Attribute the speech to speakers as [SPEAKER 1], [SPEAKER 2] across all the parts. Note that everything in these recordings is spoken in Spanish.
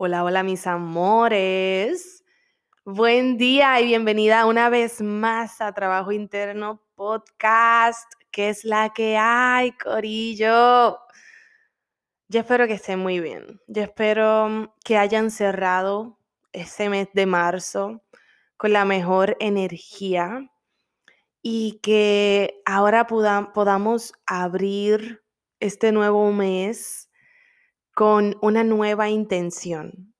[SPEAKER 1] Hola, hola mis amores. Buen día y bienvenida una vez más a Trabajo Interno Podcast, que es la que hay, Corillo. Yo espero que estén muy bien. Yo espero mm, que hayan cerrado ese mes de marzo con la mejor energía y que ahora podamos abrir este nuevo mes con una nueva intención,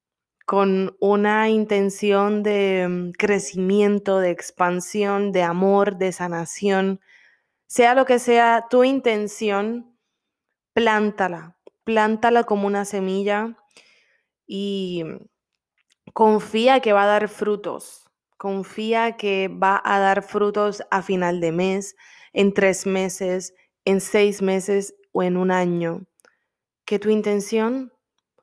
[SPEAKER 1] con una intención de mm, crecimiento, de expansión, de amor, de sanación. Sea lo que sea tu intención, plántala, plántala como una semilla y confía que va a dar frutos. Confía que va a dar frutos a final de mes, en tres meses, en seis meses o en un año que tu intención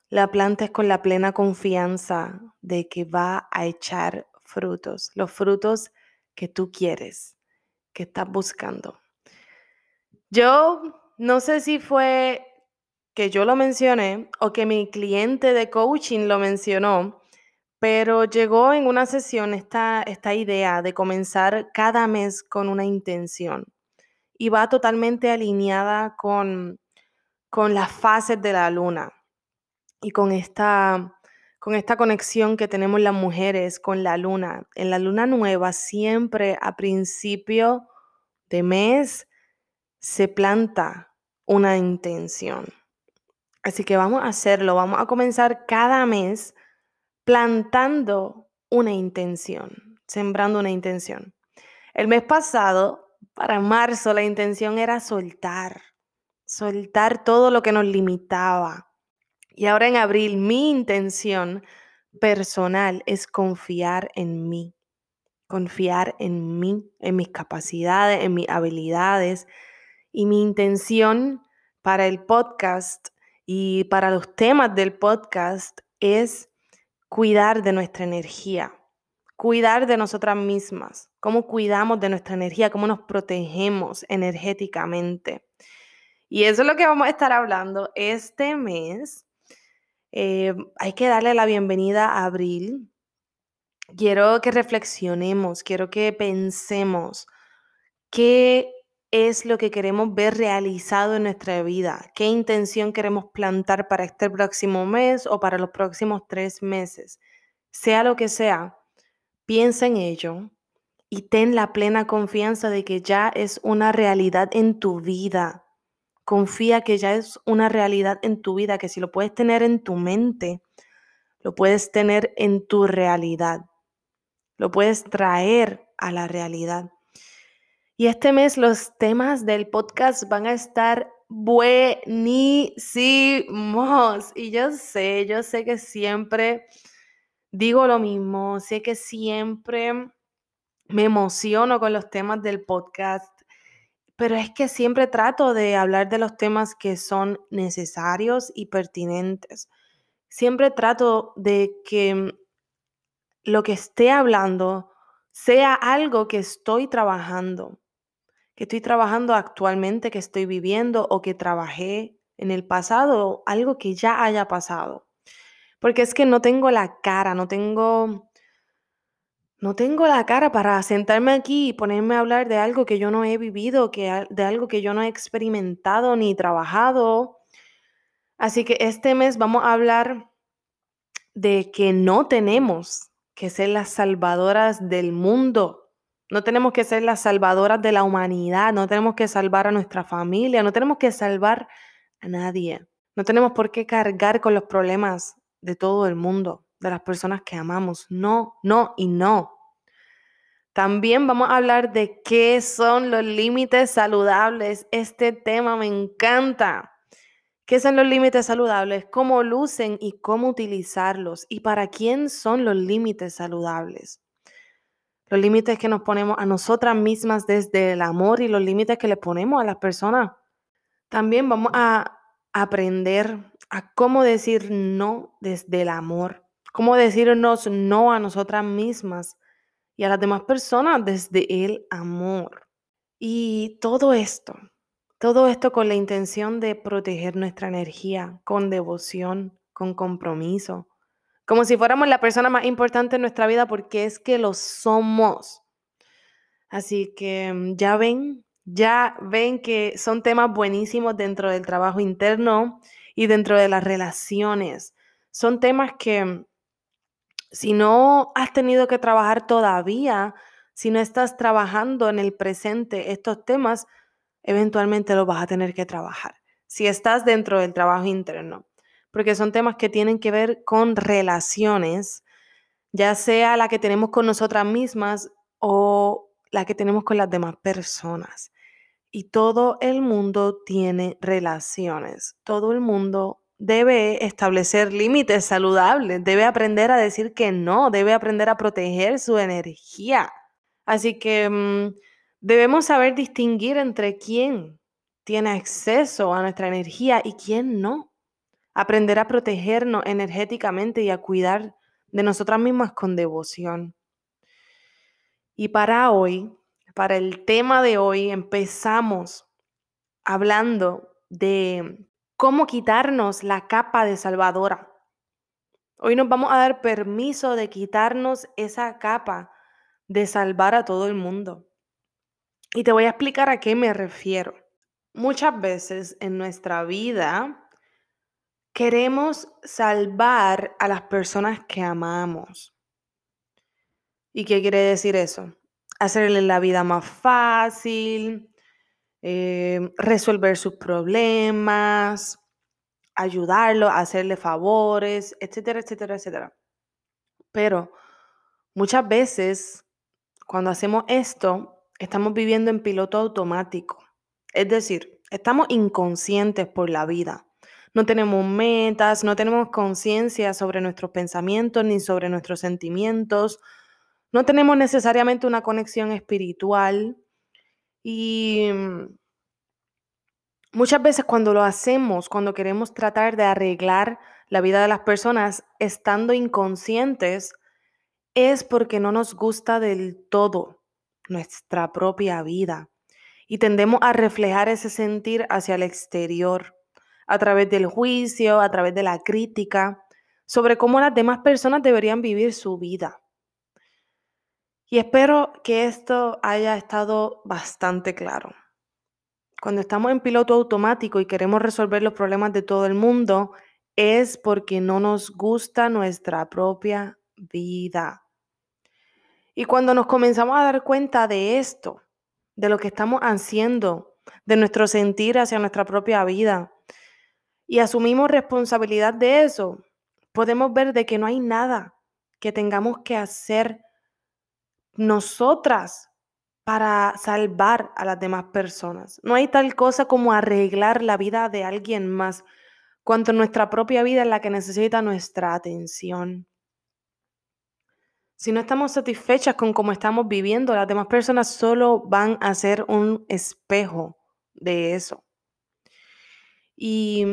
[SPEAKER 1] la plantes con la plena confianza de que va a echar frutos, los frutos que tú quieres, que estás buscando. Yo no sé si fue que yo lo mencioné o que mi cliente de coaching lo mencionó, pero llegó en una sesión esta, esta idea de comenzar cada mes con una intención y va totalmente alineada con con las fases de la luna y con esta, con esta conexión que tenemos las mujeres con la luna. En la luna nueva siempre a principio de mes se planta una intención. Así que vamos a hacerlo, vamos a comenzar cada mes plantando una intención, sembrando una intención. El mes pasado, para marzo, la intención era soltar, soltar todo lo que nos limitaba. Y ahora en abril mi intención personal es confiar en mí, confiar en mí, en mis capacidades, en mis habilidades. Y mi intención para el podcast y para los temas del podcast es cuidar de nuestra energía, cuidar de nosotras mismas, cómo cuidamos de nuestra energía, cómo nos protegemos energéticamente. Y eso es lo que vamos a estar hablando este mes. Eh, hay que darle la bienvenida a abril. Quiero que reflexionemos, quiero que pensemos qué es lo que queremos ver realizado en nuestra vida, qué intención queremos plantar para este próximo mes o para los próximos tres meses. Sea lo que sea, piensa en ello y ten la plena confianza de que ya es una realidad en tu vida Confía que ya es una realidad en tu vida, que si lo puedes tener en tu mente, lo puedes tener en tu realidad, lo puedes traer a la realidad. Y este mes los temas del podcast van a estar buenísimos. Y yo sé, yo sé que siempre digo lo mismo, sé que siempre me emociono con los temas del podcast, pero es que siempre trato de hablar de los temas que son necesarios y pertinentes. Siempre trato de que lo que esté hablando sea algo que estoy trabajando, que estoy trabajando actualmente, que estoy viviendo o que trabajé en el pasado, algo que ya haya pasado. Porque es que no tengo la cara, no tengo no tengo la cara para sentarme aquí y ponerme a hablar de algo que yo no he vivido, que de algo que yo no he experimentado ni trabajado. Así que este mes vamos a hablar de que no tenemos que ser las salvadoras del mundo. No tenemos que ser las salvadoras de la humanidad, no tenemos que salvar a nuestra familia, no tenemos que salvar a nadie. No tenemos por qué cargar con los problemas de todo el mundo, de las personas que amamos. No, no y no. También vamos a hablar de qué son los límites saludables. Este tema me encanta. ¿Qué son los límites saludables? ¿Cómo lucen y cómo utilizarlos? ¿Y para quién son los límites saludables? los límites que nos ponemos a nosotras mismas desde el amor y los límites que le ponemos a las personas. También vamos a aprender a cómo decir no desde el amor, cómo decirnos no a nosotras mismas y a las demás personas desde el amor. Y todo esto, todo esto con la intención de proteger nuestra energía, con devoción, con compromiso, como si fuéramos la persona más importante en nuestra vida porque es que lo somos. Así que mm, ya ven, ya ven que son temas buenísimos dentro del trabajo interno y dentro de las relaciones. Son temas que mm, si no has tenido que trabajar todavía, si no estás trabajando en el presente estos temas, eventualmente los vas a tener que trabajar. Si estás dentro del trabajo interno porque son temas que tienen que ver con relaciones, ya sea la que tenemos con nosotras mismas o la que tenemos con las demás personas. Y todo el mundo tiene relaciones. Todo el mundo debe establecer límites saludables, debe aprender a decir que no, debe aprender a proteger su energía. Así que mm, debemos saber distinguir entre quién tiene acceso a nuestra energía y quién no aprender a protegernos energéticamente y a cuidar de nosotras mismas con devoción. Y para hoy, para el tema de hoy, empezamos hablando de cómo quitarnos la capa de salvadora. Hoy nos vamos a dar permiso de quitarnos esa capa de salvar a todo el mundo. Y te voy a explicar a qué me refiero. Muchas veces en nuestra vida Queremos salvar a las personas que amamos. ¿Y qué quiere decir eso? Hacerle la vida más fácil, eh, resolver sus problemas, ayudarlo, hacerle favores, etcétera, etcétera, etcétera. Pero muchas veces cuando hacemos esto, estamos viviendo en piloto automático. Es decir, estamos inconscientes por la vida no tenemos metas, no tenemos conciencia sobre nuestros pensamientos ni sobre nuestros sentimientos, no tenemos necesariamente una conexión espiritual y muchas veces cuando lo hacemos, cuando queremos tratar de arreglar la vida de las personas estando inconscientes, es porque no nos gusta del todo nuestra propia vida y tendemos a reflejar ese sentir hacia el exterior a través del juicio, a través de la crítica, sobre cómo las demás personas deberían vivir su vida. Y espero que esto haya estado bastante claro. Cuando estamos en piloto automático y queremos resolver los problemas de todo el mundo, es porque no nos gusta nuestra propia vida. Y cuando nos comenzamos a dar cuenta de esto, de lo que estamos haciendo, de nuestro sentir hacia nuestra propia vida, y asumimos responsabilidad de eso, podemos ver de que no hay nada que tengamos que hacer nosotras para salvar a las demás personas. No hay tal cosa como arreglar la vida de alguien más, cuanto nuestra propia vida es la que necesita nuestra atención. Si no estamos satisfechas con cómo estamos viviendo, las demás personas solo van a ser un espejo de eso. Y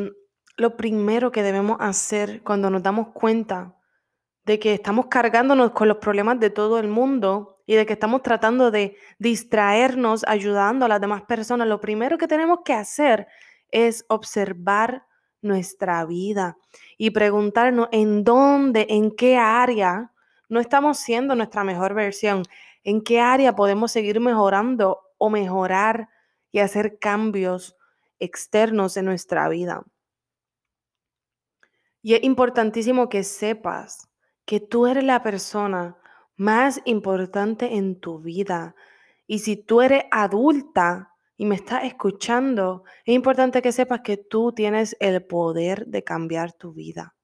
[SPEAKER 1] lo primero que debemos hacer cuando nos damos cuenta de que estamos cargándonos con los problemas de todo el mundo y de que estamos tratando de distraernos ayudando a las demás personas, lo primero que tenemos que hacer es observar nuestra vida y preguntarnos en dónde, en qué área no estamos siendo nuestra mejor versión, en qué área podemos seguir mejorando o mejorar y hacer cambios externos en nuestra vida. Y es importantísimo que sepas que tú eres la persona más importante en tu vida. Y si tú eres adulta y me estás escuchando, es importante que sepas que tú tienes el poder de cambiar tu vida.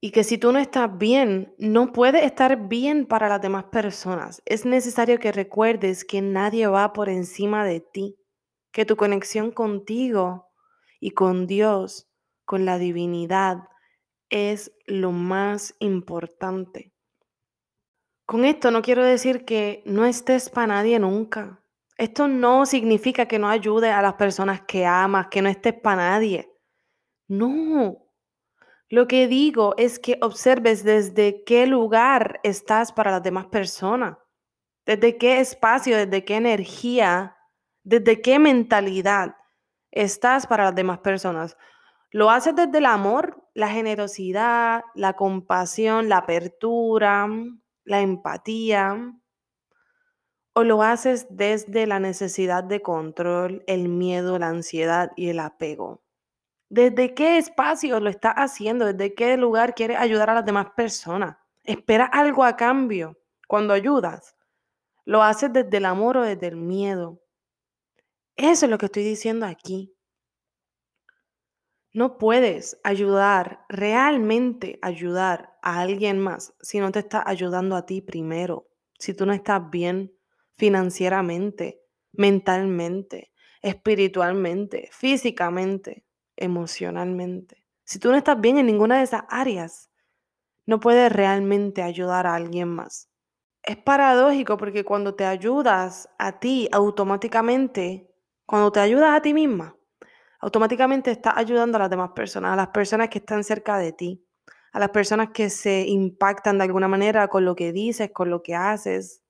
[SPEAKER 1] Y que si tú no estás bien, no puedes estar bien para las demás personas. Es necesario que recuerdes que nadie va por encima de ti, que tu conexión contigo y con Dios, con la divinidad, es lo más importante. Con esto no quiero decir que no estés para nadie nunca. Esto no significa que no ayudes a las personas que amas, que no estés para nadie. No. Lo que digo es que observes desde qué lugar estás para las demás personas, desde qué espacio, desde qué energía, desde qué mentalidad estás para las demás personas. ¿Lo haces desde el amor, la generosidad, la compasión, la apertura, la empatía? ¿O lo haces desde la necesidad de control, el miedo, la ansiedad y el apego? ¿Desde qué espacio lo estás haciendo? ¿Desde qué lugar quieres ayudar a las demás personas? ¿Esperas algo a cambio cuando ayudas? ¿Lo haces desde el amor o desde el miedo? Eso es lo que estoy diciendo aquí. No puedes ayudar, realmente ayudar a alguien más si no te estás ayudando a ti primero, si tú no estás bien financieramente, mentalmente, espiritualmente, físicamente, emocionalmente. Si tú no estás bien en ninguna de esas áreas, no puedes realmente ayudar a alguien más. Es paradójico porque cuando te ayudas a ti automáticamente, cuando te ayudas a ti misma, automáticamente estás ayudando a las demás personas, a las personas que están cerca de ti, a las personas que se impactan de alguna manera con lo que dices, con lo que haces.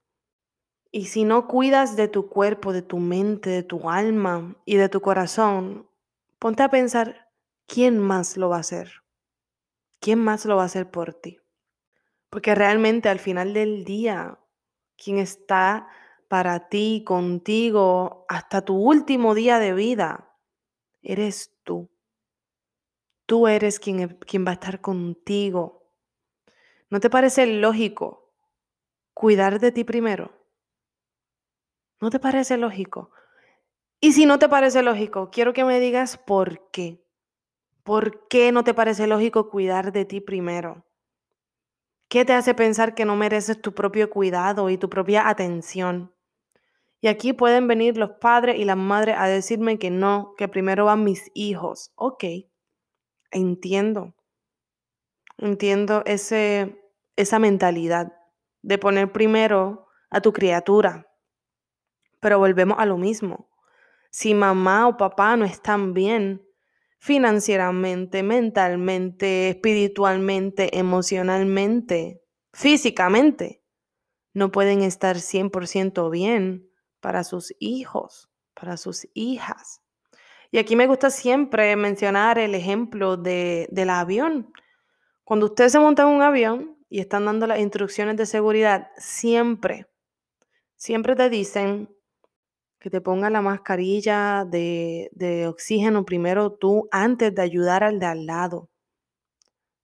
[SPEAKER 1] Y si no cuidas de tu cuerpo, de tu mente, de tu alma y de tu corazón, ponte a pensar, ¿quién más lo va a hacer? ¿Quién más lo va a hacer por ti? Porque realmente al final del día, quien está para ti, contigo, hasta tu último día de vida, eres tú. Tú eres quien, e, quien va a estar contigo. ¿No te parece lógico cuidar de ti primero? ¿No te parece lógico? Y si no te parece lógico, quiero que me digas por qué. ¿Por qué no te parece lógico cuidar de ti primero? ¿Qué te hace pensar que no mereces tu propio cuidado y tu propia atención? Y aquí pueden venir los padres y las madres a decirme que no, que primero van mis hijos. Ok, entiendo. Entiendo ese, esa mentalidad de poner primero a tu criatura. Pero volvemos a lo mismo. Si mamá o papá no están bien financieramente, mentalmente, espiritualmente, emocionalmente, físicamente, no pueden estar 100% bien para sus hijos, para sus hijas. Y aquí me gusta siempre mencionar el ejemplo de, del avión. Cuando usted se monta en un avión y están dando las instrucciones de seguridad, siempre, siempre te dicen que te ponga la mascarilla de, de, oxígeno primero tú antes de ayudar al de al lado.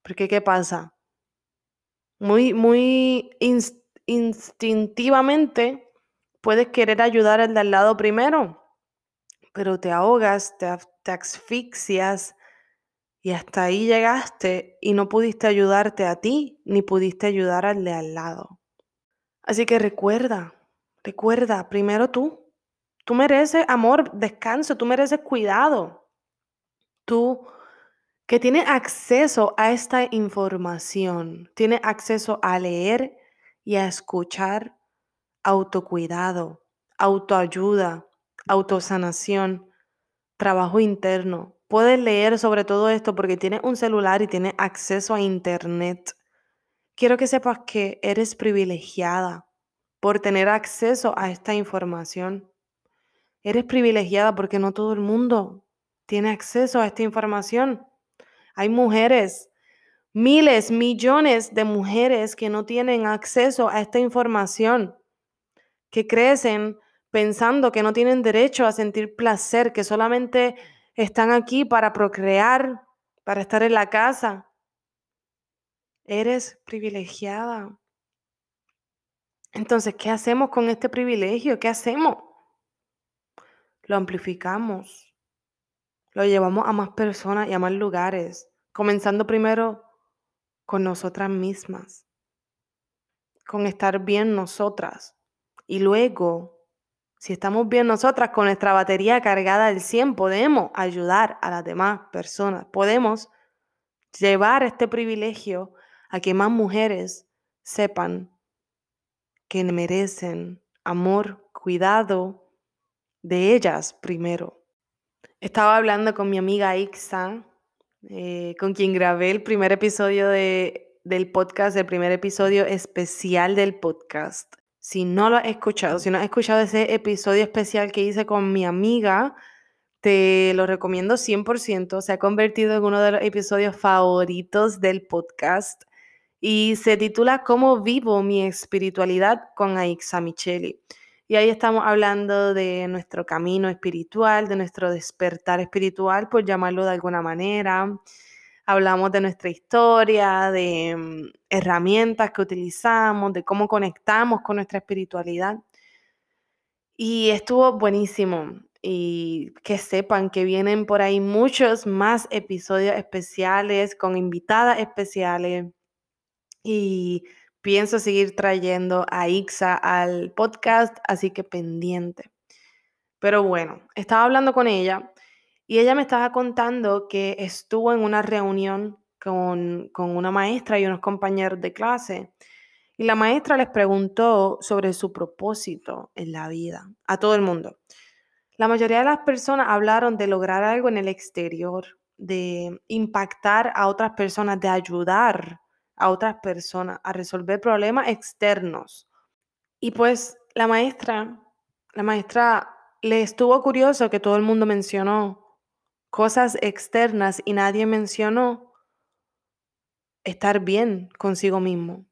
[SPEAKER 1] Porque ¿qué pasa? Muy, muy instintivamente Puedes querer ayudar al de al lado primero, pero te ahogas, te, asfixias Y hasta ahí llegaste y no pudiste ayudarte a ti ni pudiste ayudar al de al lado. Así que recuerda, recuerda, primero tú. Tú mereces amor, descanso, tú mereces cuidado. Tú que tienes acceso a esta información, tienes acceso a leer y a escuchar autocuidado, autoayuda, autosanación, trabajo interno. Puedes leer sobre todo esto porque tienes un celular y tienes acceso a internet. Quiero que sepas que eres privilegiada por tener acceso a esta información. Eres privilegiada porque no todo el mundo tiene acceso a esta información. Hay mujeres, miles, millones de mujeres que no tienen acceso a esta información, que crecen pensando que no tienen derecho a sentir placer, que solamente están aquí para procrear, para estar en la casa. Eres privilegiada. Entonces, ¿qué hacemos con este privilegio? ¿Qué hacemos? Lo amplificamos. Lo llevamos a más personas y a más lugares, comenzando primero con nosotras mismas, con estar bien nosotras. Y luego si estamos bien nosotras con nuestra batería cargada al 100, podemos ayudar a las demás personas. Podemos llevar este privilegio a que más mujeres sepan que merecen amor, cuidado de ellas primero. Estaba hablando con mi amiga Ixa, eh, con quien grabé el primer episodio de, del podcast, el primer episodio especial del podcast. Si no lo has escuchado, si no has escuchado ese episodio especial que hice con mi amiga, te lo recomiendo 100%. Se ha convertido en uno de los episodios favoritos del podcast y se titula Cómo vivo mi espiritualidad con Aixa Micheli. Y ahí estamos hablando de nuestro camino espiritual, de nuestro despertar espiritual, por llamarlo de alguna manera, hablamos de nuestra historia, de mm, herramientas que utilizamos, de cómo conectamos con nuestra espiritualidad. Y estuvo buenísimo. Y que sepan que vienen por ahí muchos más episodios especiales con invitadas especiales. Y pienso seguir trayendo a Ixa al podcast, así que pendiente. Pero bueno, estaba hablando con ella y ella me estaba contando que estuvo en una reunión con, una maestra y unos compañeros de clase. Y la maestra les preguntó sobre su propósito en la vida, a todo el mundo. La mayoría de las personas hablaron de lograr algo en el exterior, de impactar a otras personas, de ayudar a otras personas a resolver problemas externos. Y pues la maestra, la maestra le estuvo curioso que todo el mundo mencionó cosas externas y nadie mencionó estar bien consigo mismo,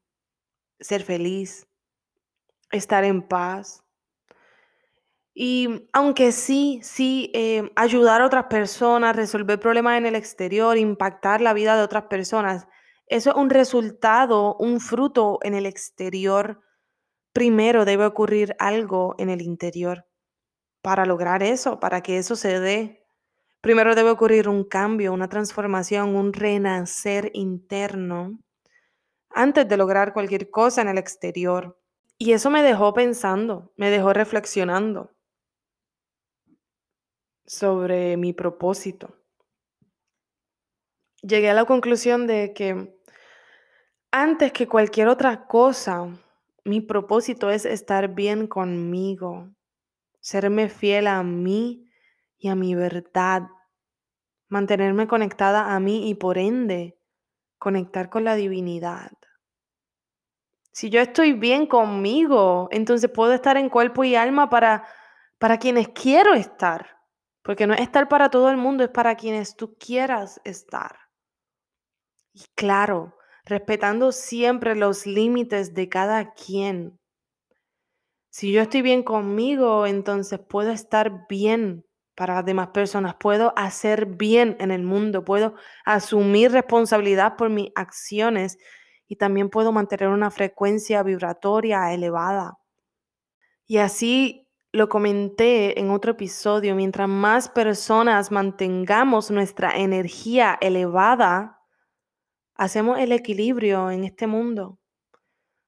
[SPEAKER 1] ser feliz, estar en paz. Y aunque sí, sí, eh, ayudar a otras personas, resolver problemas en el exterior, impactar la vida de otras personas, eso es un resultado, un fruto en el exterior. Primero debe ocurrir algo en el interior para lograr eso, para que eso se dé. Primero debe ocurrir un cambio, una transformación, un renacer interno antes de lograr cualquier cosa en el exterior. Y eso me dejó pensando, me dejó reflexionando sobre mi propósito. Llegué a la conclusión de que antes que cualquier otra cosa, mi propósito es estar bien conmigo, serme fiel a mí y a mi verdad, mantenerme conectada a mí y por ende conectar con la divinidad. Si yo estoy bien conmigo, entonces puedo estar en cuerpo y alma para, para quienes quiero estar. Porque no es estar para todo el mundo, es para quienes tú quieras estar. Y claro, respetando siempre los límites de cada quien. Si yo estoy bien conmigo, entonces puedo estar bien para las demás personas, puedo hacer bien en el mundo, puedo asumir responsabilidad por mis acciones y también puedo mantener una frecuencia vibratoria elevada. Y así lo comenté en otro episodio, mientras más personas mantengamos nuestra energía elevada, hacemos el equilibrio en este mundo.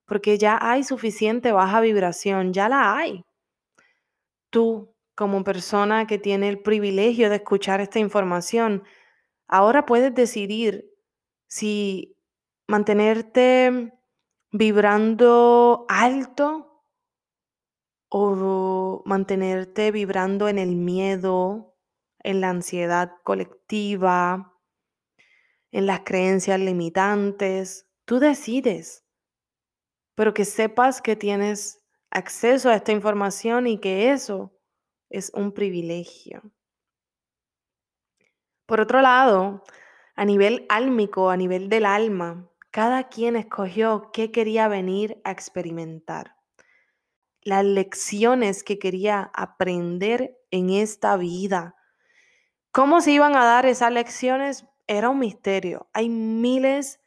[SPEAKER 1] Porque ya hay suficiente baja vibración, ya la hay. Tú, como persona que tiene el privilegio de escuchar esta información, ahora puedes decidir si mantenerte vibrando alto o mantenerte vibrando en el miedo, en la ansiedad colectiva, en las creencias limitantes. Tú decides, pero que sepas que tienes acceso a esta información y que eso es un privilegio. Por otro lado, a nivel álmico, a nivel del alma, cada quien escogió qué quería venir a experimentar las lecciones que quería aprender en esta vida. ¿Cómo se iban a dar esas lecciones? Era un misterio. Hay miles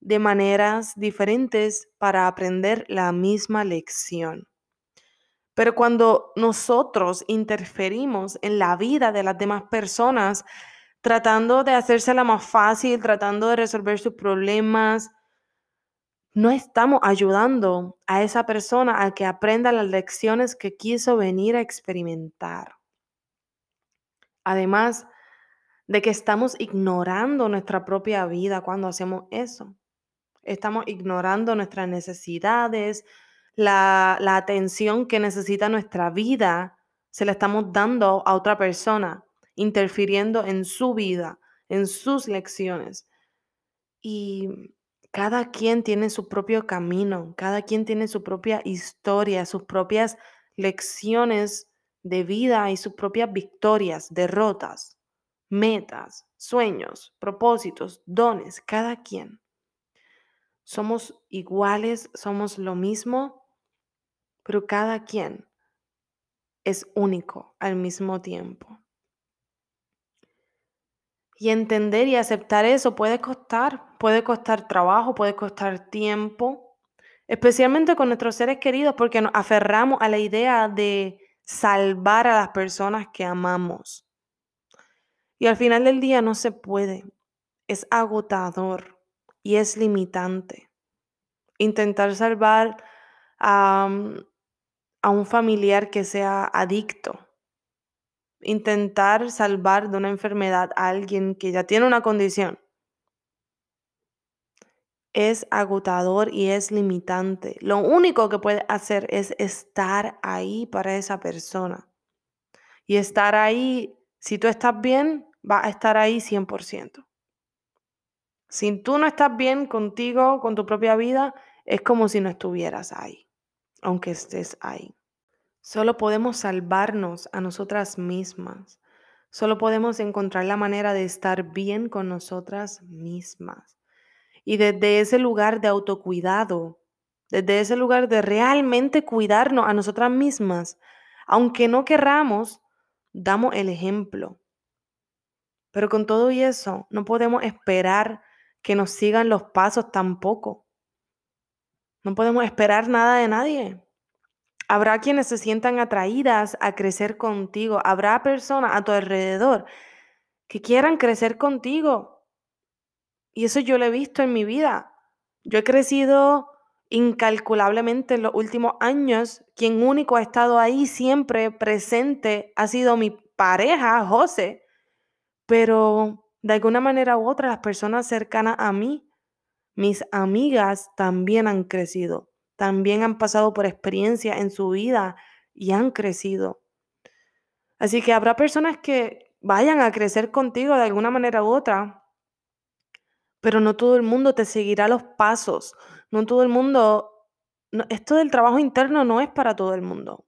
[SPEAKER 1] de maneras diferentes para aprender la misma lección. Pero cuando nosotros interferimos en la vida de las demás personas, tratando de hacérsela más fácil, tratando de resolver sus problemas, no estamos ayudando a esa persona a que aprenda las lecciones que quiso venir a experimentar. Además de que estamos ignorando nuestra propia vida cuando hacemos eso. Estamos ignorando nuestras necesidades, la, la atención que necesita nuestra vida, se la estamos dando a otra persona, interfiriendo en su vida, en sus lecciones. Y cada quien tiene su propio camino, cada quien tiene su propia historia, sus propias lecciones de vida y sus propias victorias, derrotas, metas, sueños, propósitos, dones, cada quien. Somos iguales, somos lo mismo, pero cada quien es único al mismo tiempo. Y entender y aceptar eso puede costar, puede costar trabajo, puede costar tiempo, especialmente con nuestros seres queridos, porque nos aferramos a la idea de salvar a las personas que amamos. Y al final del día no se puede, es agotador y es limitante. Intentar salvar a, a un familiar que sea adicto intentar salvar de una enfermedad a alguien que ya tiene una condición es agotador y es limitante. Lo único que puede hacer es estar ahí para esa persona. Y estar ahí, si tú estás bien, va a estar ahí 100%. Si tú no estás bien contigo, con tu propia vida, es como si no estuvieras ahí, aunque estés ahí. Solo podemos salvarnos a nosotras mismas. Solo podemos encontrar la manera de estar bien con nosotras mismas. Y desde ese lugar de autocuidado, desde ese lugar de realmente cuidarnos a nosotras mismas, aunque no querramos, damos el ejemplo. Pero con todo y eso, no podemos esperar que nos sigan los pasos tampoco. No podemos esperar nada de nadie. Habrá quienes se sientan atraídas a crecer contigo. Habrá personas a tu alrededor que quieran crecer contigo. Y eso yo lo he visto en mi vida. Yo he crecido incalculablemente en los últimos años. Quien único ha estado ahí siempre presente ha sido mi pareja, José. Pero de alguna manera u otra, las personas cercanas a mí, mis amigas, también han crecido también han pasado por experiencia en su vida y han crecido. Así que habrá personas que vayan a crecer contigo de alguna manera u otra, pero no todo el mundo te seguirá los pasos, no todo el mundo, esto del trabajo interno no es para todo el mundo.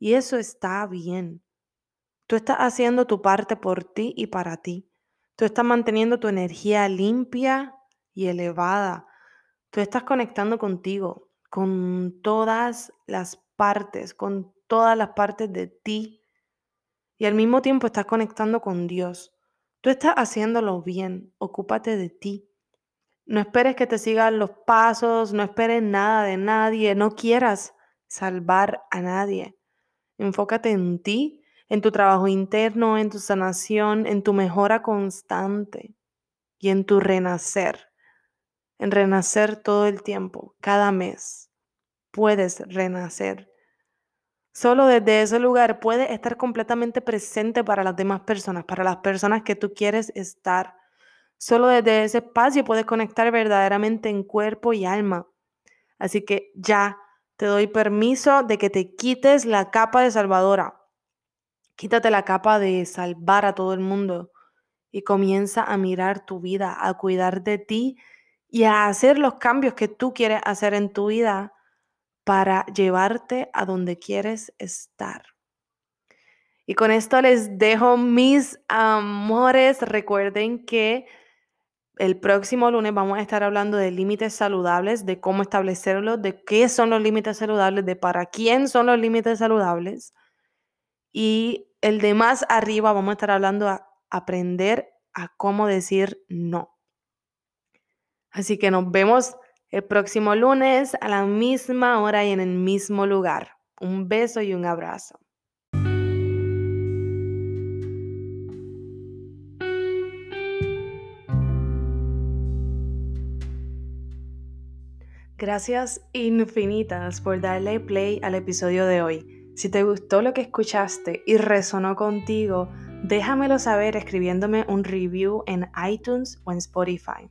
[SPEAKER 1] Y eso está bien. Tú estás haciendo tu parte por ti y para ti. Tú estás manteniendo tu energía limpia y elevada. Tú estás conectando contigo con todas las partes, con todas las partes de ti. Y al mismo tiempo estás conectando con Dios. Tú estás haciéndolo bien, ocúpate de ti. No esperes que te sigan los pasos, no esperes nada de nadie, no quieras salvar a nadie. Enfócate en ti, en tu trabajo interno, en tu sanación, en tu mejora constante y en tu renacer. En renacer todo el tiempo, cada mes. Puedes renacer. Solo desde ese lugar puedes estar completamente presente para las demás personas, para las personas que tú quieres estar. Solo desde ese espacio puedes conectar verdaderamente en cuerpo y alma. Así que ya te doy permiso de que te quites la capa de salvadora. Quítate la capa de salvar a todo el mundo y comienza a mirar tu vida, a cuidar de ti y a hacer los cambios que tú quieres hacer en tu vida para llevarte a donde quieres estar. Y con esto les dejo mis amores. Recuerden que el próximo lunes vamos a estar hablando de límites saludables, de cómo establecerlos, de qué son los límites saludables, de para quién son los límites saludables. Y el de más arriba vamos a estar hablando a aprender a cómo decir no. Así que nos vemos el próximo lunes a la misma hora y en el mismo lugar. Un beso y un abrazo. Gracias infinitas por darle play al episodio de hoy. Si te gustó lo que escuchaste y resonó contigo, déjamelo saber escribiéndome un review en iTunes o en Spotify.